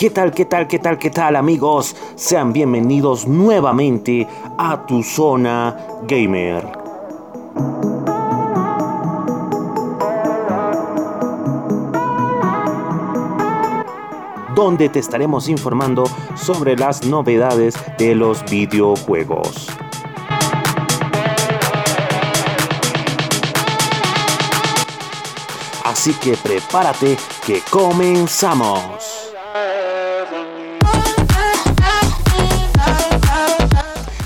¿Qué tal, qué tal, qué tal, qué tal amigos? Sean bienvenidos nuevamente a tu zona gamer. Donde te estaremos informando sobre las novedades de los videojuegos. Así que prepárate que comenzamos.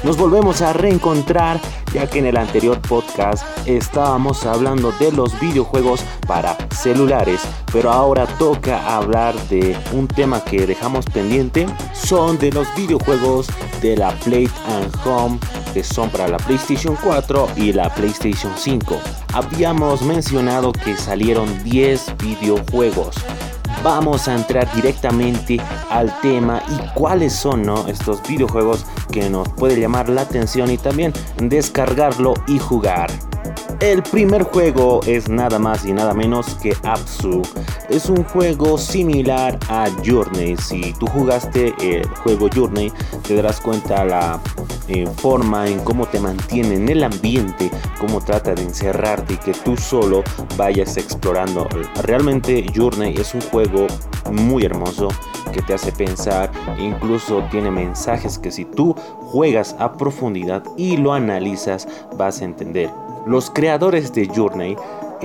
Nos volvemos a reencontrar ya que en el anterior podcast estábamos hablando de los videojuegos para celulares, pero ahora toca hablar de un tema que dejamos pendiente, son de los videojuegos de la Play and Home que son para la PlayStation 4 y la PlayStation 5. Habíamos mencionado que salieron 10 videojuegos. Vamos a entrar directamente al tema y cuáles son estos videojuegos que nos puede llamar la atención y también descargarlo y jugar. El primer juego es nada más y nada menos que Apsu. Es un juego similar a Journey. Si tú jugaste el juego Journey, te darás cuenta la eh, forma en cómo te mantiene en el ambiente, cómo trata de encerrarte y que tú solo vayas explorando. Realmente Journey es un juego muy hermoso que te hace pensar, incluso tiene mensajes que si tú juegas a profundidad y lo analizas vas a entender. Los creadores de Journey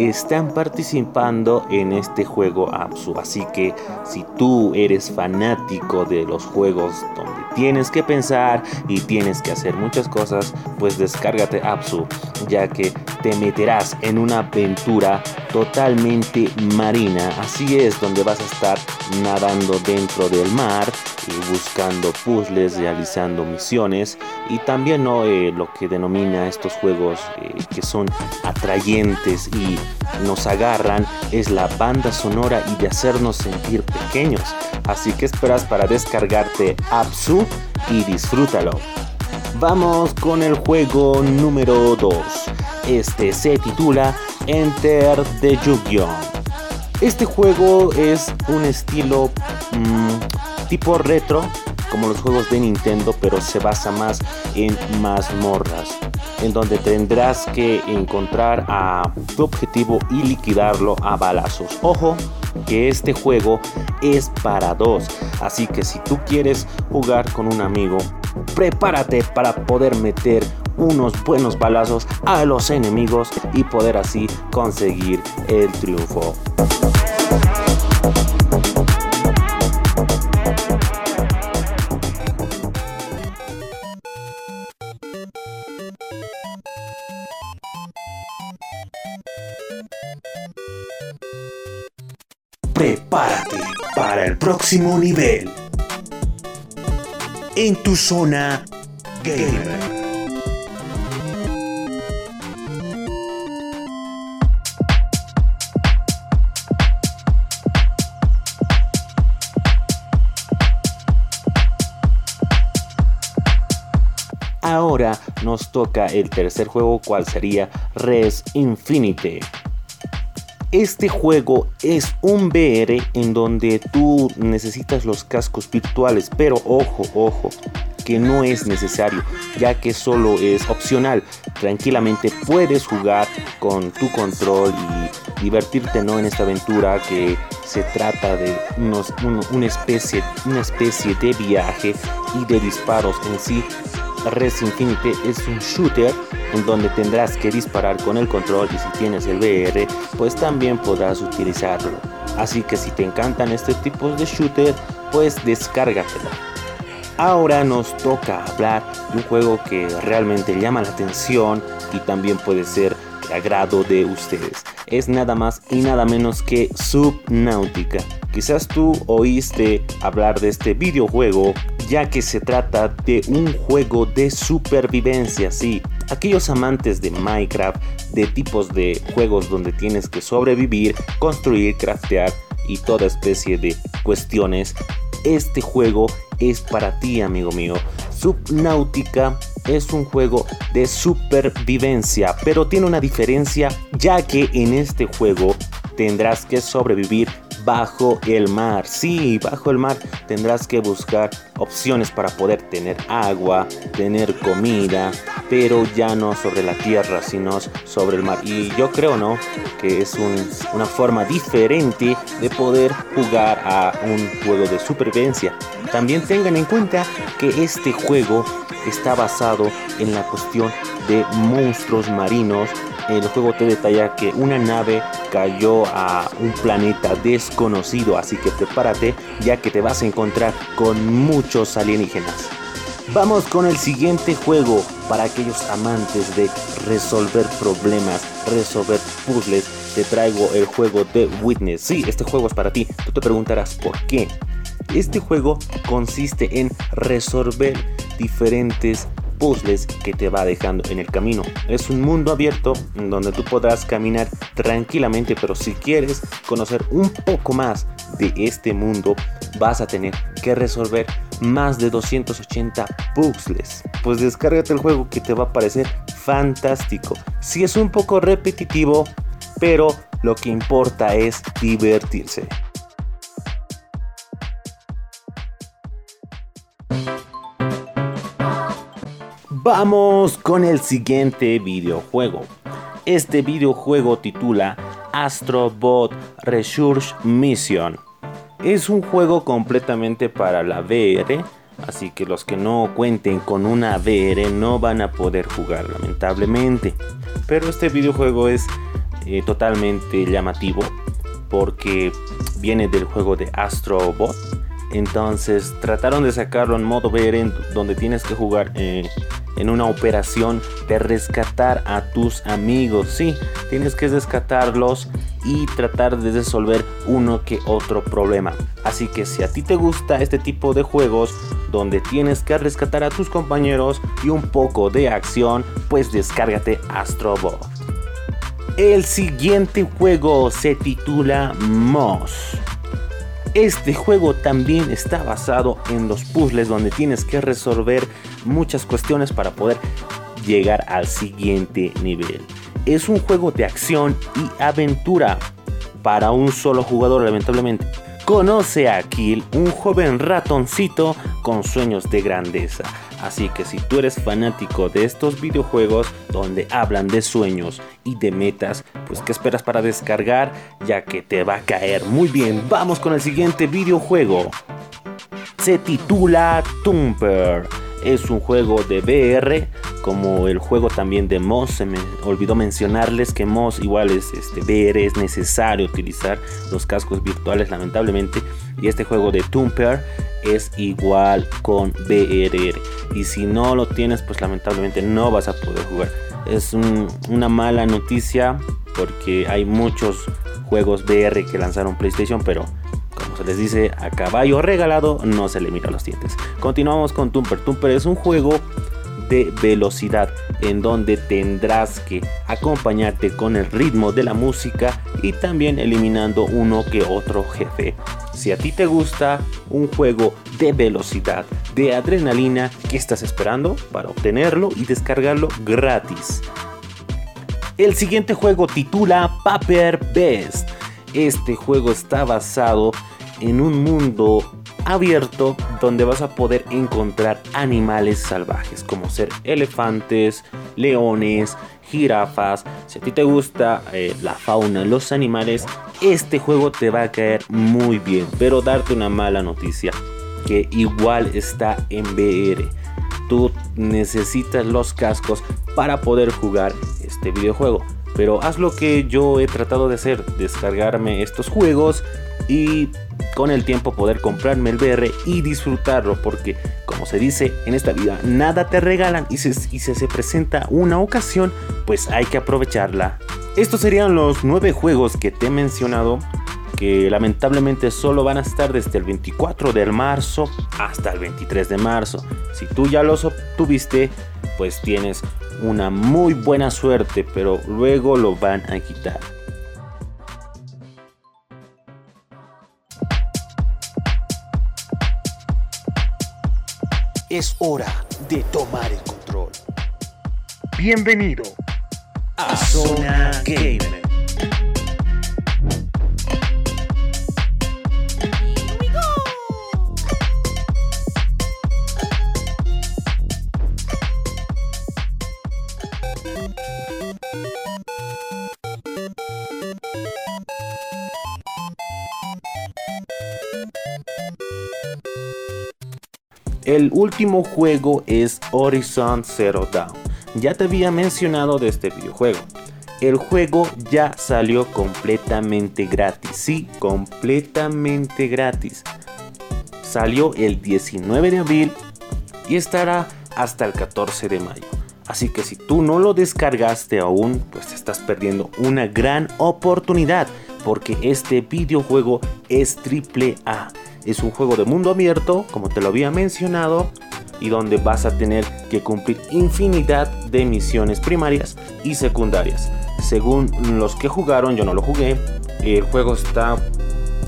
están participando en este juego Apsu. Así que si tú eres fanático de los juegos donde tienes que pensar y tienes que hacer muchas cosas, pues descárgate Apsu, ya que te meterás en una aventura totalmente marina. Así es, donde vas a estar nadando dentro del mar y buscando puzzles, realizando misiones y también ¿no? Eh, lo que denomina estos juegos eh, que son atrayentes y nos agarran es la banda sonora y de hacernos sentir pequeños. Así que esperas para descargarte Apsu y disfrútalo. Vamos con el juego número 2. Este se titula Enter the Yu-Gi-Oh! Este juego es un estilo mm, tipo retro, como los juegos de Nintendo, pero se basa más en mazmorras, en donde tendrás que encontrar a tu objetivo y liquidarlo a balazos. Ojo, que este juego es para dos, así que si tú quieres jugar con un amigo, prepárate para poder meter unos buenos balazos a los enemigos y poder así conseguir el triunfo. Para el próximo nivel. En tu zona gamer. Ahora nos toca el tercer juego, cual sería Res Infinite. Este juego es un VR en donde tú necesitas los cascos virtuales, pero ojo, ojo, que no es necesario, ya que solo es opcional. Tranquilamente puedes jugar con tu control y divertirte ¿no? en esta aventura que se trata de una, especie, una especie de viaje y de disparos en sí Res Infinite es un shooter en donde tendrás que disparar con el control y si tienes el VR pues también podrás utilizarlo. Así que si te encantan este tipo de shooter pues descárgatelo. Ahora nos toca hablar de un juego que realmente llama la atención y también puede ser de agrado de ustedes. Es nada más y nada menos que Subnautica. Quizás tú oíste hablar de este videojuego ya que se trata de un juego de supervivencia, sí. Aquellos amantes de Minecraft, de tipos de juegos donde tienes que sobrevivir, construir, craftear y toda especie de cuestiones, este juego es para ti, amigo mío. Subnautica es un juego de supervivencia, pero tiene una diferencia ya que en este juego tendrás que sobrevivir bajo el mar. Sí, bajo el mar tendrás que buscar opciones para poder tener agua, tener comida, pero ya no sobre la tierra, sino sobre el mar. Y yo creo, ¿no? Que es una forma diferente de poder jugar a un juego de supervivencia. También tengan en cuenta que este juego está basado en la cuestión de monstruos marinos. El juego te detalla que una nave cayó a un planeta desconocido, así que prepárate ya que te vas a encontrar con muchos alienígenas. Vamos con el siguiente juego para aquellos amantes de resolver problemas, resolver puzzles. Te traigo el juego de Witness. Sí, este juego es para ti. Tú te preguntarás por qué. Este juego consiste en resolver diferentes puzzles que te va dejando en el camino. Es un mundo abierto donde tú podrás caminar tranquilamente, pero si quieres conocer un poco más de este mundo, vas a tener que resolver más de 280 puzzles. Pues descárgate el juego que te va a parecer fantástico. Si es un poco repetitivo, pero lo que importa es divertirse. Vamos con el siguiente videojuego. Este videojuego titula Astrobot Research Mission. Es un juego completamente para la VR, así que los que no cuenten con una VR no van a poder jugar lamentablemente. Pero este videojuego es eh, totalmente llamativo porque viene del juego de Astrobot. Entonces trataron de sacarlo en modo VR donde tienes que jugar eh, en una operación de rescatar a tus amigos. Sí, tienes que rescatarlos y tratar de resolver uno que otro problema. Así que si a ti te gusta este tipo de juegos donde tienes que rescatar a tus compañeros y un poco de acción, pues descárgate Astrobot. El siguiente juego se titula Moss. Este juego también está basado en los puzzles donde tienes que resolver muchas cuestiones para poder llegar al siguiente nivel. Es un juego de acción y aventura para un solo jugador lamentablemente. Conoce a Kill, un joven ratoncito con sueños de grandeza. Así que si tú eres fanático de estos videojuegos donde hablan de sueños y de metas, pues ¿qué esperas para descargar? Ya que te va a caer muy bien. Vamos con el siguiente videojuego. Se titula Tumper es un juego de VR, como el juego también de Moss. Se me olvidó mencionarles que Moss igual es este, es necesario utilizar los cascos virtuales lamentablemente. Y este juego de Tumper es igual con VR. Y si no lo tienes, pues lamentablemente no vas a poder jugar. Es una mala noticia porque hay muchos juegos VR que lanzaron PlayStation, pero se les dice a caballo regalado, no se le mira los dientes. Continuamos con Tumper. Tumper es un juego de velocidad en donde tendrás que acompañarte con el ritmo de la música y también eliminando uno que otro jefe. Si a ti te gusta un juego de velocidad, de adrenalina, ¿qué estás esperando para obtenerlo y descargarlo gratis? El siguiente juego titula Paper Best. Este juego está basado en un mundo abierto donde vas a poder encontrar animales salvajes como ser elefantes, leones, jirafas. Si a ti te gusta eh, la fauna, los animales, este juego te va a caer muy bien. Pero darte una mala noticia, que igual está en VR. Tú necesitas los cascos para poder jugar este videojuego. Pero haz lo que yo he tratado de hacer, descargarme estos juegos y con el tiempo poder comprarme el VR y disfrutarlo porque como se dice en esta vida nada te regalan y si, se presenta una ocasión pues hay que aprovecharla. Estos serían los nueve juegos que te he mencionado que lamentablemente solo van a estar desde el 24 de marzo hasta el 23 de marzo. Si tú ya los obtuviste, pues tienes una muy buena suerte, pero luego lo van a quitar. Es hora de tomar el control. Bienvenido a Zona Gamer. El último juego es Horizon Zero Dawn. Ya te había mencionado de este videojuego. El juego ya salió completamente gratis. Sí, completamente gratis. Salió el 19 de abril y estará hasta el 14 de mayo. Así que si tú no lo descargaste aún, pues estás perdiendo una gran oportunidad. Porque este videojuego es triple A. Es un juego de mundo abierto, como te lo había mencionado, y donde vas a tener que cumplir infinidad de misiones primarias y secundarias. Según los que jugaron, yo no lo jugué, el juego está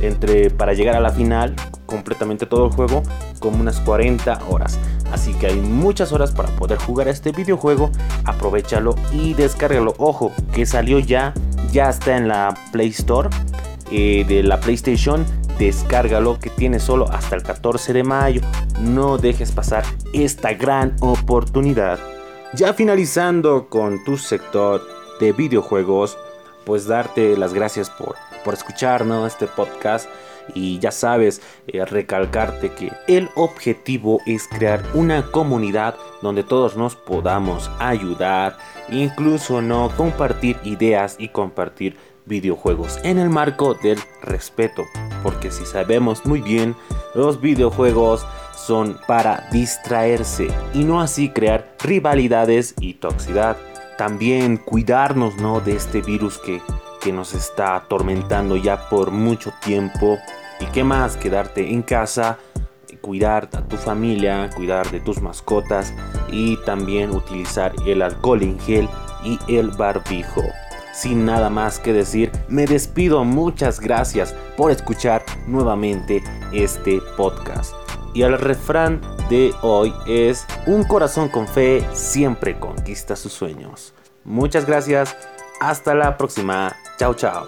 entre para llegar a la final, completamente todo el juego, como unas 40 horas. Así que hay muchas horas para poder jugar este videojuego. Aprovechalo y descárgalo. Ojo, que salió ya, ya está en la Play Store eh, de la PlayStation. Descárgalo que tiene solo hasta el 14 de mayo. No dejes pasar esta gran oportunidad. Ya finalizando con tu sector de videojuegos, pues darte las gracias por, por escucharnos este podcast y ya sabes, eh, recalcarte que el objetivo es crear una comunidad donde todos nos podamos ayudar, incluso no compartir ideas y compartir videojuegos en el marco del respeto, porque si sabemos muy bien, los videojuegos son para distraerse y no así crear rivalidades y toxicidad también cuidarnos ¿no? de este virus que, que nos está atormentando ya por mucho tiempo. Y qué más, quedarte en casa, cuidar a tu familia, cuidar de tus mascotas y también utilizar el alcohol en gel y el barbijo. Sin nada más que decir, me despido. Muchas gracias por escuchar nuevamente este podcast. Y el refrán de hoy es, un corazón con fe siempre conquista sus sueños. Muchas gracias, hasta la próxima, chao chao.